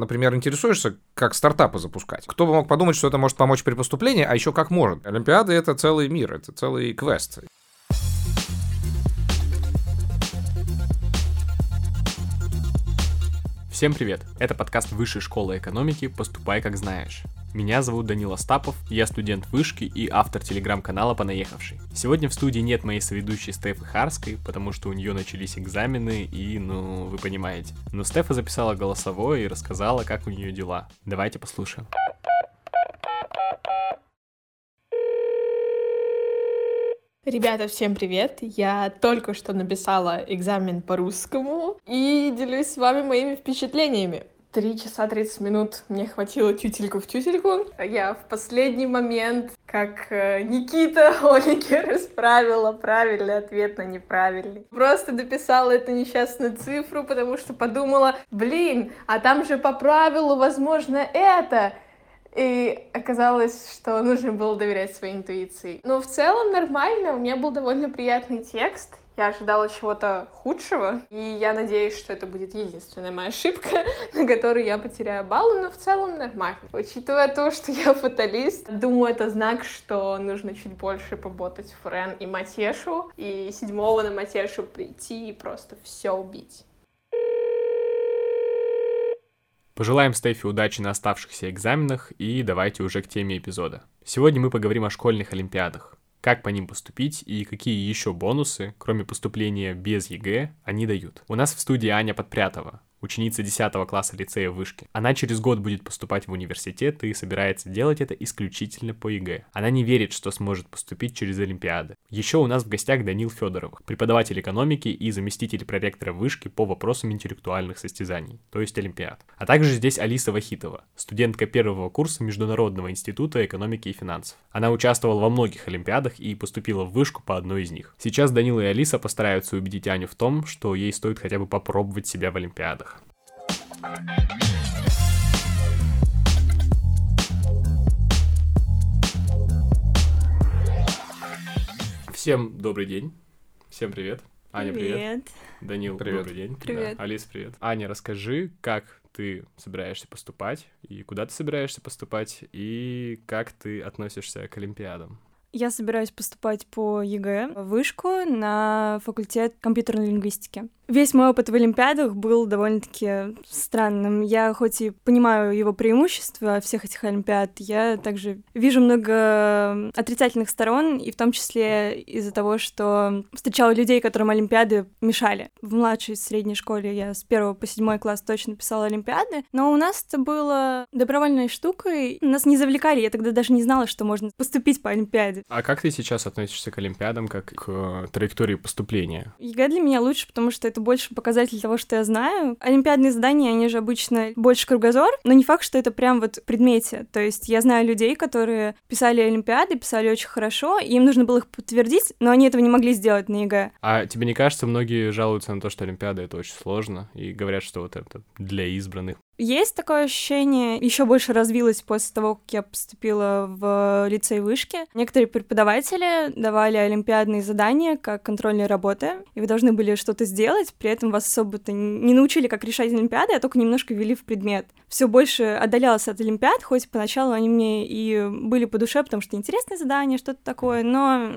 Например, интересуешься, как стартапы запускать. Кто бы мог подумать, что это может помочь при поступлении, а еще как может. Олимпиады — это целый мир, это целый квест. Всем привет! Это подкаст Высшей школы экономики «Поступай как знаешь». Меня зовут Данил Остапов, я студент вышки и автор телеграм-канала «Понаехавший». Сегодня в студии нет моей соведущей Стефы Харской, потому что у нее начались экзамены и, ну, вы понимаете. Но Стефа записала голосовое и рассказала, как у нее дела. Давайте послушаем. Ребята, всем привет! Я только что написала экзамен по русскому и делюсь с вами моими впечатлениями. Три часа 30 минут мне хватило тютельку в тютельку. Я в последний момент, как э, Никита Оникер исправила правильный ответ на неправильный. Просто дописала эту несчастную цифру, потому что подумала, блин, а там же по правилу возможно это. И оказалось, что нужно было доверять своей интуиции. Но в целом нормально, у меня был довольно приятный текст. Я ожидала чего-то худшего, и я надеюсь, что это будет единственная моя ошибка, на которой я потеряю баллы, но в целом нормально. Учитывая то, что я фаталист, думаю, это знак, что нужно чуть больше поботать Френ и Матешу, и седьмого на Матешу прийти и просто все убить. Пожелаем Стефи удачи на оставшихся экзаменах и давайте уже к теме эпизода. Сегодня мы поговорим о школьных олимпиадах как по ним поступить и какие еще бонусы, кроме поступления без ЕГЭ, они дают. У нас в студии Аня Подпрятова, ученица 10 класса лицея вышки. Она через год будет поступать в университет и собирается делать это исключительно по ЕГЭ. Она не верит, что сможет поступить через Олимпиады. Еще у нас в гостях Данил Федоров, преподаватель экономики и заместитель проректора вышки по вопросам интеллектуальных состязаний, то есть Олимпиад. А также здесь Алиса Вахитова, студентка первого курса Международного института экономики и финансов. Она участвовала во многих Олимпиадах и поступила в вышку по одной из них. Сейчас Данил и Алиса постараются убедить Аню в том, что ей стоит хотя бы попробовать себя в Олимпиадах. Всем добрый день. Всем привет. Аня, привет. Привет. Данил, Привет. добрый день. Привет. Да. Алис, привет. Аня, расскажи, как ты собираешься поступать, и куда ты собираешься поступать, и как ты относишься к Олимпиадам. Я собираюсь поступать по ЕГЭ в вышку на факультет компьютерной лингвистики. Весь мой опыт в Олимпиадах был довольно-таки странным. Я хоть и понимаю его преимущества всех этих Олимпиад, я также вижу много отрицательных сторон, и в том числе из-за того, что встречала людей, которым Олимпиады мешали. В младшей средней школе я с первого по седьмой класс точно писала Олимпиады, но у нас это было добровольной штукой. Нас не завлекали, я тогда даже не знала, что можно поступить по Олимпиаде. А как ты сейчас относишься к Олимпиадам, как к э, траектории поступления? ЕГЭ для меня лучше, потому что это больше показатель того, что я знаю. Олимпиадные задания, они же обычно больше кругозор, но не факт, что это прям вот в предмете. То есть я знаю людей, которые писали Олимпиады, писали очень хорошо, и им нужно было их подтвердить, но они этого не могли сделать на ЕГЭ. А тебе не кажется, многие жалуются на то, что Олимпиада это очень сложно, и говорят, что вот это для избранных. Есть такое ощущение, еще больше развилось после того, как я поступила в лицей вышки. Некоторые преподаватели давали олимпиадные задания как контрольные работы, и вы должны были что-то сделать, при этом вас особо-то не научили, как решать олимпиады, а только немножко ввели в предмет. Все больше отдалялось от олимпиад, хоть поначалу они мне и были по душе, потому что интересные задания, что-то такое, но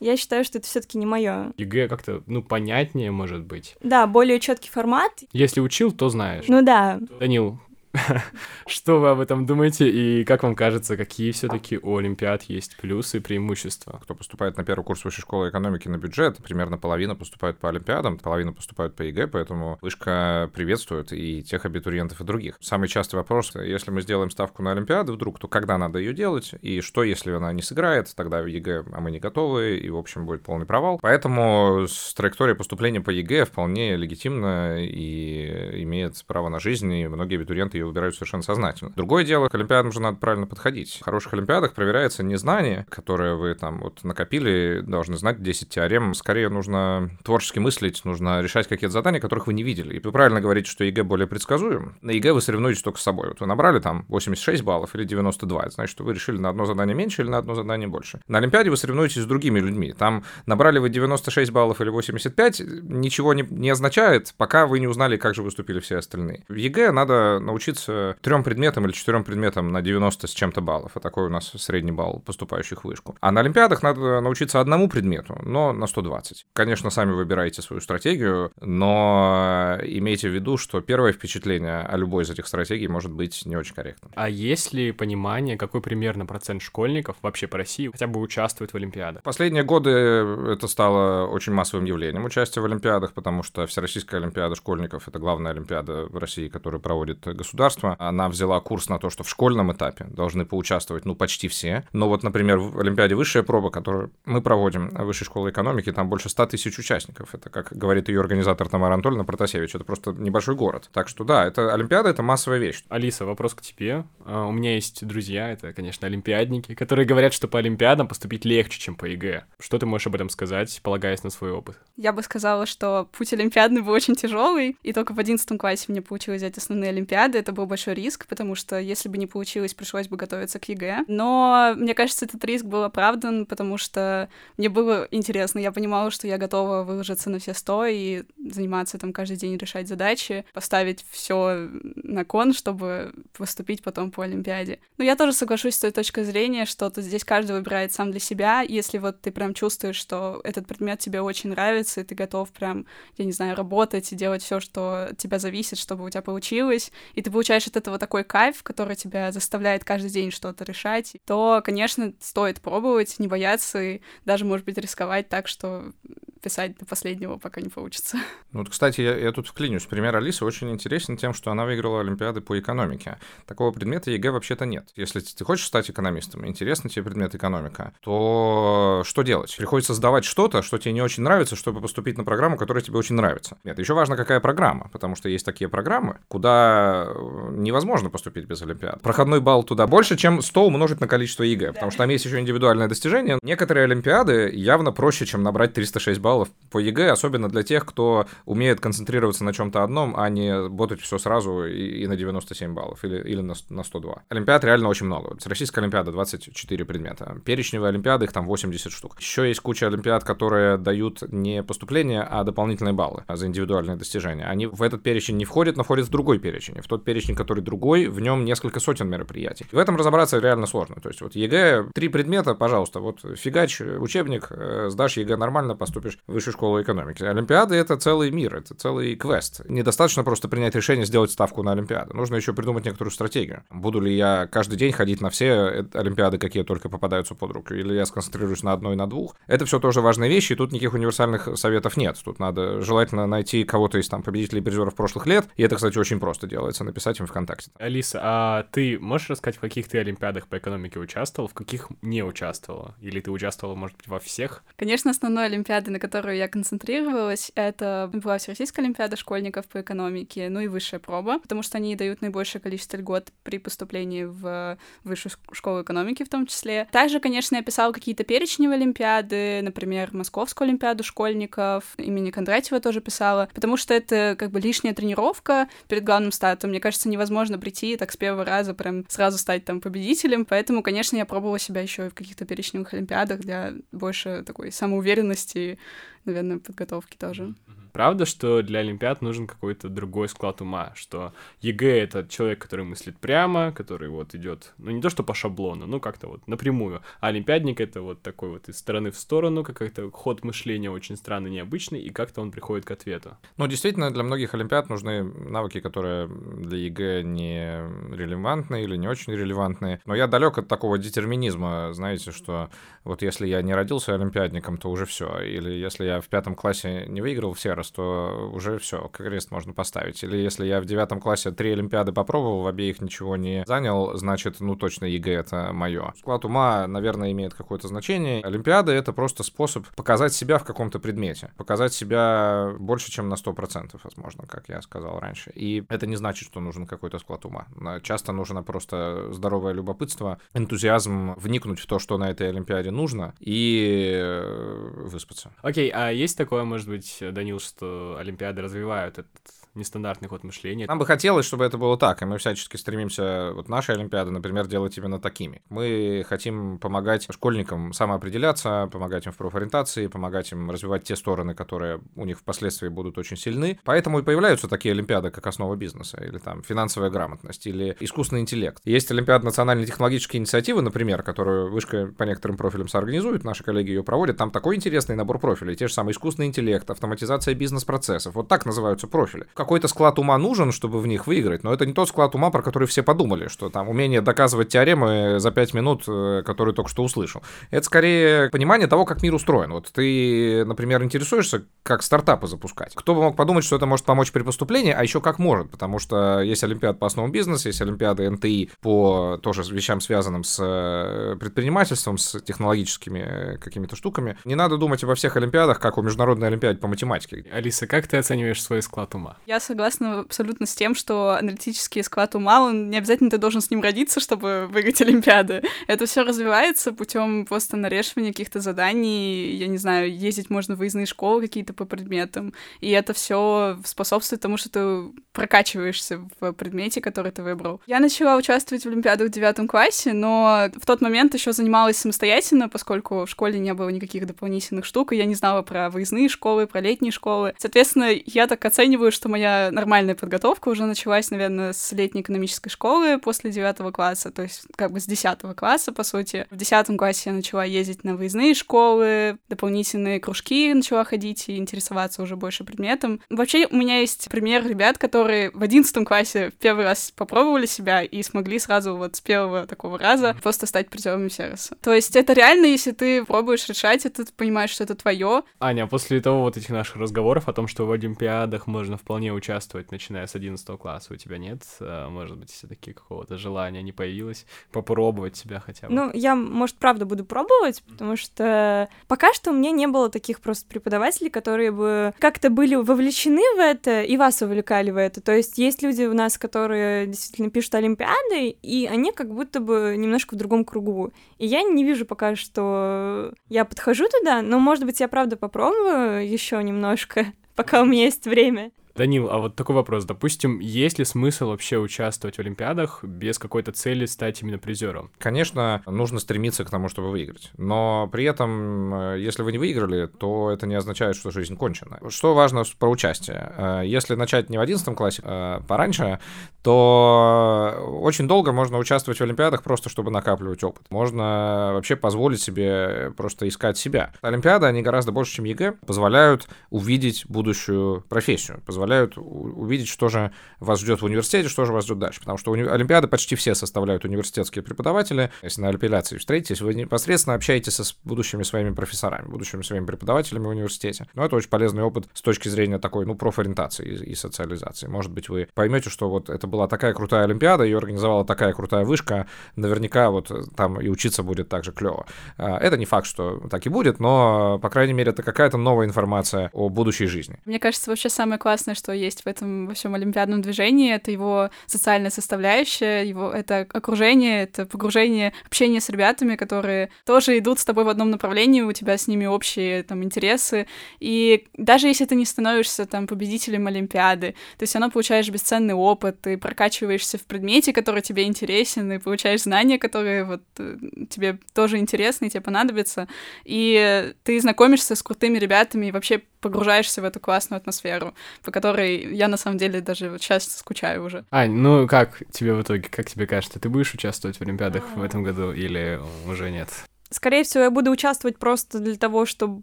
я считаю, что это все-таки не мое. ЕГЭ как-то, ну, понятнее, может быть. Да, более четкий формат. Если учил, то знаешь. Ну да, Данил, что вы об этом думаете и как вам кажется, какие все-таки у Олимпиад есть плюсы и преимущества? Кто поступает на первый курс высшей школы экономики на бюджет, примерно половина поступает по Олимпиадам, половина поступает по ЕГЭ, поэтому вышка приветствует и тех абитуриентов, и других. Самый частый вопрос, если мы сделаем ставку на Олимпиаду вдруг, то когда надо ее делать, и что, если она не сыграет, тогда в ЕГЭ, а мы не готовы, и, в общем, будет полный провал. Поэтому с траекторией поступления по ЕГЭ вполне легитимно и имеет право на жизнь, и многие абитуриенты ее выбирают совершенно сознательно. Другое дело, к Олимпиадам же надо правильно подходить. В хороших Олимпиадах проверяется не знание, которое вы там вот накопили, должны знать 10 теорем. Скорее нужно творчески мыслить, нужно решать какие-то задания, которых вы не видели. И вы правильно говорите, что ЕГЭ более предсказуем. На ЕГЭ вы соревнуетесь только с собой. Вот вы набрали там 86 баллов или 92, это значит, что вы решили на одно задание меньше или на одно задание больше. На Олимпиаде вы соревнуетесь с другими людьми. Там набрали вы 96 баллов или 85, ничего не, не означает, пока вы не узнали, как же выступили все остальные. В ЕГЭ надо научиться научиться трем предметам или четырем предметам на 90 с чем-то баллов. А такой у нас средний балл поступающих в вышку. А на Олимпиадах надо научиться одному предмету, но на 120. Конечно, сами выбираете свою стратегию, но имейте в виду, что первое впечатление о любой из этих стратегий может быть не очень корректным. А есть ли понимание, какой примерно процент школьников вообще по России хотя бы участвует в Олимпиадах? Последние годы это стало очень массовым явлением участия в Олимпиадах, потому что Всероссийская Олимпиада школьников — это главная Олимпиада в России, которую проводит государство. Она взяла курс на то, что в школьном этапе должны поучаствовать, ну, почти все. Но вот, например, в Олимпиаде высшая проба, которую мы проводим, Высшей школы экономики, там больше 100 тысяч участников. Это, как говорит ее организатор Тамара Анатольевна Протасевич, это просто небольшой город. Так что да, это Олимпиада — это массовая вещь. Алиса, вопрос к тебе. А, у меня есть друзья, это, конечно, олимпиадники, которые говорят, что по Олимпиадам поступить легче, чем по ЕГЭ. Что ты можешь об этом сказать, полагаясь на свой опыт? Я бы сказала, что путь олимпиадный был очень тяжелый, и только в одиннадцатом классе мне получилось взять основные олимпиады. Это был большой риск, потому что если бы не получилось, пришлось бы готовиться к ЕГЭ. Но мне кажется, этот риск был оправдан, потому что мне было интересно. Я понимала, что я готова выложиться на все сто и заниматься там каждый день, решать задачи, поставить все на кон, чтобы поступить потом по Олимпиаде. Но я тоже соглашусь с той точкой зрения, что -то здесь каждый выбирает сам для себя. Если вот ты прям чувствуешь, что этот предмет тебе очень нравится, и ты готов прям, я не знаю, работать и делать все, что от тебя зависит, чтобы у тебя получилось, и ты получаешь от этого такой кайф, который тебя заставляет каждый день что-то решать, то, конечно, стоит пробовать, не бояться и даже, может быть, рисковать так, что писать до последнего, пока не получится. Ну, вот, кстати, я, я тут вклинюсь. Пример Алисы очень интересен тем, что она выиграла Олимпиады по экономике. Такого предмета ЕГЭ вообще-то нет. Если ты хочешь стать экономистом, интересно тебе предмет экономика, то что делать? Приходится сдавать что-то, что тебе не очень нравится, чтобы поступить на программу, которая тебе очень нравится. Нет, еще важно, какая программа, потому что есть такие программы, куда э, невозможно поступить без Олимпиад. Проходной балл туда больше, чем 100 умножить на количество ЕГЭ, потому что там есть еще индивидуальное достижение. Некоторые Олимпиады явно проще, чем набрать 306 баллов баллов по ЕГЭ, особенно для тех, кто умеет концентрироваться на чем-то одном, а не ботать все сразу и, и на 97 баллов или, или на, на 102. Олимпиад реально очень много. Российская Олимпиада 24 предмета. Перечневые Олимпиады, их там 80 штук. Еще есть куча Олимпиад, которые дают не поступление, а дополнительные баллы за индивидуальные достижения. Они в этот перечень не входят, но входят в другой перечень. В тот перечень, который другой, в нем несколько сотен мероприятий. В этом разобраться реально сложно. То есть вот ЕГЭ, три предмета, пожалуйста, вот фигачь учебник, э, сдашь ЕГЭ нормально, поступишь высшую школу экономики. Олимпиады — это целый мир, это целый квест. Недостаточно просто принять решение сделать ставку на Олимпиаду. Нужно еще придумать некоторую стратегию. Буду ли я каждый день ходить на все Олимпиады, какие только попадаются под руку, или я сконцентрируюсь на одной, на двух. Это все тоже важные вещи, и тут никаких универсальных советов нет. Тут надо желательно найти кого-то из там победителей призеров прошлых лет, и это, кстати, очень просто делается, написать им ВКонтакте. Алиса, а ты можешь рассказать, в каких ты Олимпиадах по экономике участвовал, в каких не участвовала? Или ты участвовала, может быть, во всех? Конечно, основной Олимпиады, на которую я концентрировалась, это была Всероссийская Олимпиада школьников по экономике, ну и высшая проба, потому что они дают наибольшее количество льгот при поступлении в высшую школу экономики в том числе. Также, конечно, я писала какие-то перечневые Олимпиады, например, Московскую Олимпиаду школьников, имени Кондратьева тоже писала, потому что это как бы лишняя тренировка перед главным стартом. Мне кажется, невозможно прийти и так с первого раза прям сразу стать там победителем, поэтому, конечно, я пробовала себя еще в каких-то перечневых Олимпиадах для больше такой самоуверенности наверное, подготовки тоже. Правда, что для Олимпиад нужен какой-то другой склад ума, что ЕГЭ — это человек, который мыслит прямо, который вот идет, ну не то что по шаблону, ну как-то вот напрямую, а Олимпиадник — это вот такой вот из стороны в сторону, какой-то ход мышления очень странный, необычный, и как-то он приходит к ответу. Ну, действительно, для многих Олимпиад нужны навыки, которые для ЕГЭ не релевантны или не очень релевантны. Но я далек от такого детерминизма, знаете, что вот если я не родился олимпиадником, то уже все. Или если я в пятом классе не выиграл все раз, то уже все, крест можно поставить. Или если я в девятом классе три олимпиады попробовал, в обеих ничего не занял, значит, ну точно ЕГЭ это мое. Склад ума, наверное, имеет какое-то значение. Олимпиада — это просто способ показать себя в каком-то предмете. Показать себя больше, чем на 100%, возможно, как я сказал раньше. И это не значит, что нужен какой-то склад ума. Часто нужно просто здоровое любопытство, энтузиазм вникнуть в то, что на этой Олимпиаде нужно, и э, выспаться. Окей, а есть такое, может быть, Данил, что Олимпиады развивают этот нестандартный ход мышления. Нам бы хотелось, чтобы это было так, и мы всячески стремимся, вот наши Олимпиады, например, делать именно такими. Мы хотим помогать школьникам самоопределяться, помогать им в профориентации, помогать им развивать те стороны, которые у них впоследствии будут очень сильны. Поэтому и появляются такие Олимпиады, как основа бизнеса, или там финансовая грамотность, или искусственный интеллект. Есть Олимпиада национальной технологической инициативы, например, которую Вышка по некоторым профилям соорганизует, наши коллеги ее проводят. Там такой интересный набор профилей. Те же самые искусственный интеллект, автоматизация бизнес-процессов. Вот так называются профили. Какой-то склад ума нужен, чтобы в них выиграть, но это не тот склад ума, про который все подумали, что там умение доказывать теоремы за 5 минут, э, которые только что услышал. Это скорее понимание того, как мир устроен. Вот ты, например, интересуешься, как стартапы запускать. Кто бы мог подумать, что это может помочь при поступлении, а еще как может, потому что есть Олимпиад по основам бизнеса, есть Олимпиады НТИ по тоже вещам, связанным с э, предпринимательством, с технологическими э, какими-то штуками. Не надо думать обо всех Олимпиадах, как о Международной Олимпиаде по математике. Алиса, как ты оцениваешь свой склад ума? Я согласна абсолютно с тем, что аналитический склад ума, он не обязательно ты должен с ним родиться, чтобы выиграть Олимпиады. Это все развивается путем просто нарешивания каких-то заданий. Я не знаю, ездить можно в выездные школы какие-то по предметам. И это все способствует тому, что ты прокачиваешься в предмете, который ты выбрал. Я начала участвовать в Олимпиадах в девятом классе, но в тот момент еще занималась самостоятельно, поскольку в школе не было никаких дополнительных штук, и я не знала про выездные школы, про летние школы. Соответственно, я так оцениваю, что моя нормальная подготовка уже началась, наверное, с летней экономической школы после девятого класса, то есть как бы с десятого класса, по сути. В десятом классе я начала ездить на выездные школы, дополнительные кружки начала ходить и интересоваться уже больше предметом. Вообще, у меня есть пример ребят, которые в одиннадцатом классе первый раз попробовали себя и смогли сразу вот с первого такого раза просто стать призерами сервиса. То есть это реально, если ты пробуешь решать это, ты понимаешь, что это твое. Аня, после того вот этих наших разговоров о том, что в Олимпиадах можно вполне участвовать, начиная с 11 класса, у тебя нет, а, может быть, все-таки какого-то желания не появилось попробовать себя хотя бы? Ну, я, может, правда буду пробовать, потому что пока что у меня не было таких просто преподавателей, которые бы как-то были вовлечены в это и вас увлекали в это. То есть есть люди у нас, которые действительно пишут олимпиады, и они как будто бы немножко в другом кругу. И я не вижу пока, что я подхожу туда, но, может быть, я правда попробую еще немножко, пока у меня есть время. Данил, а вот такой вопрос. Допустим, есть ли смысл вообще участвовать в Олимпиадах без какой-то цели стать именно призером? Конечно, нужно стремиться к тому, чтобы выиграть. Но при этом, э, если вы не выиграли, то это не означает, что жизнь кончена. Что важно про участие? Э, если начать не в 11 классе, а пораньше, то очень долго можно участвовать в Олимпиадах просто, чтобы накапливать опыт. Можно вообще позволить себе просто искать себя. Олимпиады, они гораздо больше, чем ЕГЭ, позволяют увидеть будущую профессию, позволяют позволяют увидеть, что же вас ждет в университете, что же вас ждет дальше. Потому что. Олимпиады почти все составляют университетские преподаватели. Если на апелляции встретитесь, вы непосредственно общаетесь с будущими своими профессорами, будущими своими преподавателями в университете. Но это очень полезный опыт с точки зрения такой, ну, профориентации и, и социализации. Может быть, вы поймете, что вот это была такая крутая Олимпиада, ее организовала такая крутая вышка, наверняка вот там и учиться будет так же клево. А, это не факт, что так и будет, но, по крайней мере, это какая-то новая информация о будущей жизни. Мне кажется, вообще самое классное, что есть в этом во всем олимпиадном движении, это его социальная составляющая, его это окружение, это погружение, общение с ребятами, которые тоже идут с тобой в одном направлении, у тебя с ними общие там интересы, и даже если ты не становишься там победителем Олимпиады, ты все равно получаешь бесценный опыт, ты прокачиваешься в предмете, который тебе интересен, и получаешь знания, которые вот э, тебе тоже интересны тебе понадобятся, и ты знакомишься с крутыми ребятами и вообще погружаешься в эту классную атмосферу, по которой я на самом деле даже вот сейчас скучаю уже. Ань, ну как тебе в итоге, как тебе кажется, ты будешь участвовать в Олимпиадах в этом году или уже нет? Скорее всего, я буду участвовать просто для того, чтобы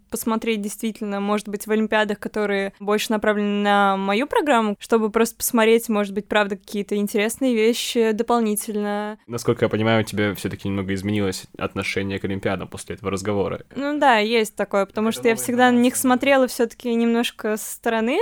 посмотреть действительно, может быть, в Олимпиадах, которые больше направлены на мою программу, чтобы просто посмотреть, может быть, правда, какие-то интересные вещи дополнительно. Насколько я понимаю, у тебя все таки немного изменилось отношение к Олимпиадам после этого разговора. Ну да, есть такое, потому Это что я всегда на них смотрела все таки немножко со стороны,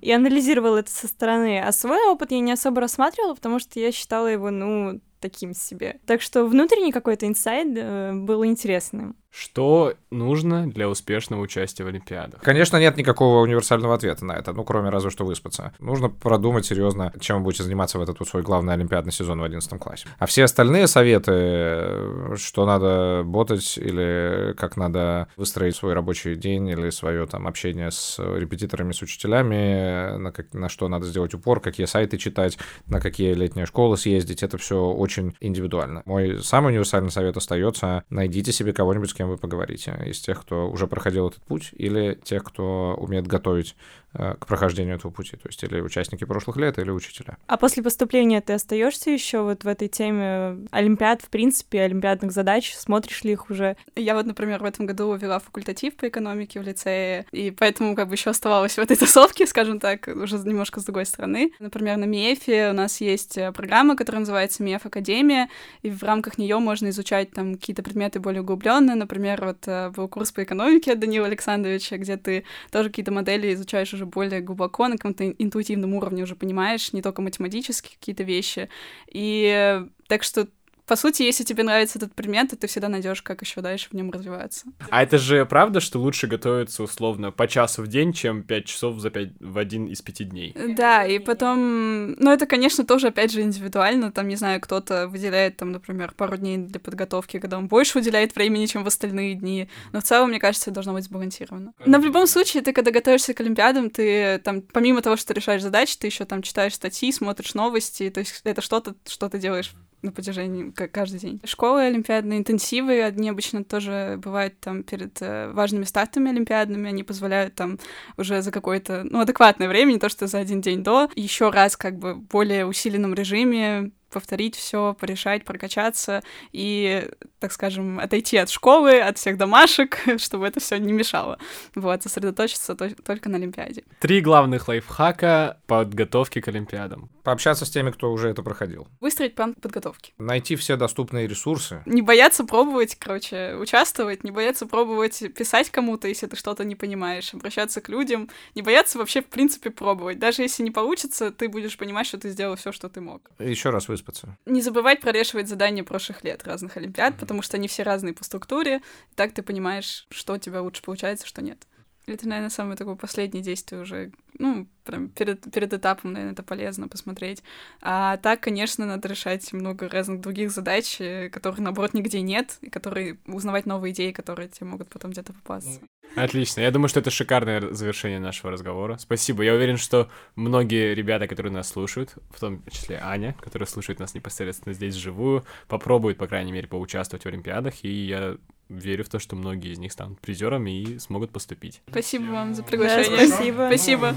и анализировала это со стороны, а свой опыт я не особо рассматривала, потому что я считала его, ну, таким себе. Так что внутренний какой-то инсайд э, был интересным. Что нужно для успешного участия в Олимпиадах? Конечно, нет никакого универсального ответа на это, ну, кроме разве что выспаться. Нужно продумать серьезно, чем вы будете заниматься в этот вот свой главный олимпиадный сезон в 11 классе. А все остальные советы, что надо ботать или как надо выстроить свой рабочий день или свое там общение с репетиторами, с учителями, на, как, на что надо сделать упор, какие сайты читать, на какие летние школы съездить, это все очень индивидуально. Мой самый универсальный совет остается, найдите себе кого-нибудь, с кем вы поговорите, из тех, кто уже проходил этот путь, или тех, кто умеет готовить к прохождению этого пути, то есть или участники прошлых лет, или учителя. А после поступления ты остаешься еще вот в этой теме олимпиад, в принципе, олимпиадных задач, смотришь ли их уже? Я вот, например, в этом году вела факультатив по экономике в лицее, и поэтому как бы еще оставалась в этой тусовке, скажем так, уже немножко с другой стороны. Например, на МИЭФе у нас есть э, программа, которая называется МИЭФ Академия, и в рамках нее можно изучать там какие-то предметы более углубленно. Например, вот э, был курс по экономике от Данила Александровича, где ты тоже какие-то модели изучаешь уже более глубоко, на каком-то интуитивном уровне уже понимаешь, не только математические какие-то вещи. И так что по сути, если тебе нравится этот предмет, то ты всегда найдешь, как еще дальше в нем развиваться. А это же правда, что лучше готовиться условно по часу в день, чем 5 часов за 5, в один из пяти дней? Да, и потом, ну это, конечно, тоже, опять же, индивидуально. Там, не знаю, кто-то выделяет, там, например, пару дней для подготовки, когда он больше уделяет времени, чем в остальные дни. Но в целом, мне кажется, это должно быть сбалансировано. Но в любом случае, ты, когда готовишься к Олимпиадам, ты там, помимо того, что ты решаешь задачи, ты еще там читаешь статьи, смотришь новости, то есть это что-то, что ты делаешь на протяжении каждый день. Школы олимпиадные интенсивы, одни обычно тоже бывают там перед э, важными стартами олимпиадными, они позволяют там уже за какое-то, ну, адекватное время, не то что за один день до, еще раз как бы в более усиленном режиме повторить все, порешать, прокачаться и, так скажем, отойти от школы, от всех домашек, чтобы это все не мешало. Вот, сосредоточиться то- только на Олимпиаде. Три главных лайфхака подготовки к Олимпиадам. Пообщаться с теми, кто уже это проходил. Выстроить план подготовки. Найти все доступные ресурсы. Не бояться пробовать, короче, участвовать, не бояться пробовать писать кому-то, если ты что-то не понимаешь, обращаться к людям, не бояться вообще, в принципе, пробовать. Даже если не получится, ты будешь понимать, что ты сделал все, что ты мог. Еще раз выспаться. Не забывать прорешивать задания прошлых лет разных олимпиад, mm-hmm. потому что они все разные по структуре, и так ты понимаешь, что у тебя лучше получается, что нет. Это, наверное, самое такое последнее действие уже, ну, прям перед, перед этапом, наверное, это полезно посмотреть. А так, конечно, надо решать много разных других задач, э, которых, наоборот, нигде нет, и которые узнавать новые идеи, которые тебе могут потом где-то попасться. Отлично. Я думаю, что это шикарное завершение нашего разговора. Спасибо. Я уверен, что многие ребята, которые нас слушают, в том числе Аня, которая слушает нас непосредственно здесь вживую, попробуют, по крайней мере, поучаствовать в Олимпиадах, и я верю в то, что многие из них станут призерами и смогут поступить. Спасибо вам за приглашение. Да, спасибо. Спасибо.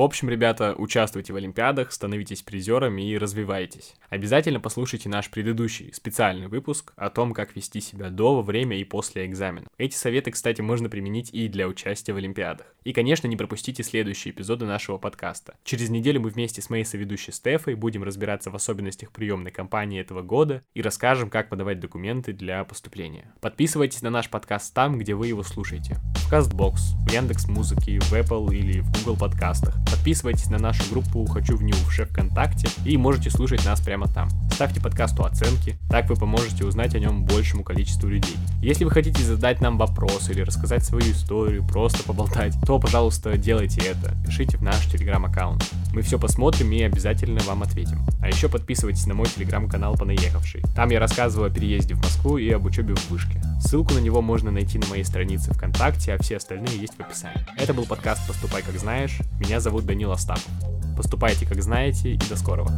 В общем, ребята, участвуйте в Олимпиадах, становитесь призерами и развивайтесь. Обязательно послушайте наш предыдущий специальный выпуск о том, как вести себя до, во время и после экзамена. Эти советы, кстати, можно применить и для участия в Олимпиадах. И, конечно, не пропустите следующие эпизоды нашего подкаста. Через неделю мы вместе с моей соведущей Стефой будем разбираться в особенностях приемной кампании этого года и расскажем, как подавать документы для поступления. Подписывайтесь на наш подкаст там, где вы его слушаете. В CastBox, в Яндекс Музыке, в Apple или в Google подкастах. Подписывайтесь на нашу группу «Хочу в Нью» ВКонтакте и можете слушать нас прямо там. Ставьте подкасту оценки, так вы поможете узнать о нем большему количеству людей. Если вы хотите задать нам вопрос или рассказать свою историю, просто поболтать, то, пожалуйста, делайте это. Пишите в наш телеграм-аккаунт. Мы все посмотрим и обязательно вам ответим. А еще подписывайтесь на мой телеграм-канал «Понаехавший». Там я рассказываю о переезде в Москву и об учебе в вышке. Ссылку на него можно найти на моей странице ВКонтакте, а все остальные есть в описании. Это был подкаст «Поступай как знаешь». Меня зовут Данил Остапов. Поступайте как знаете и до скорого.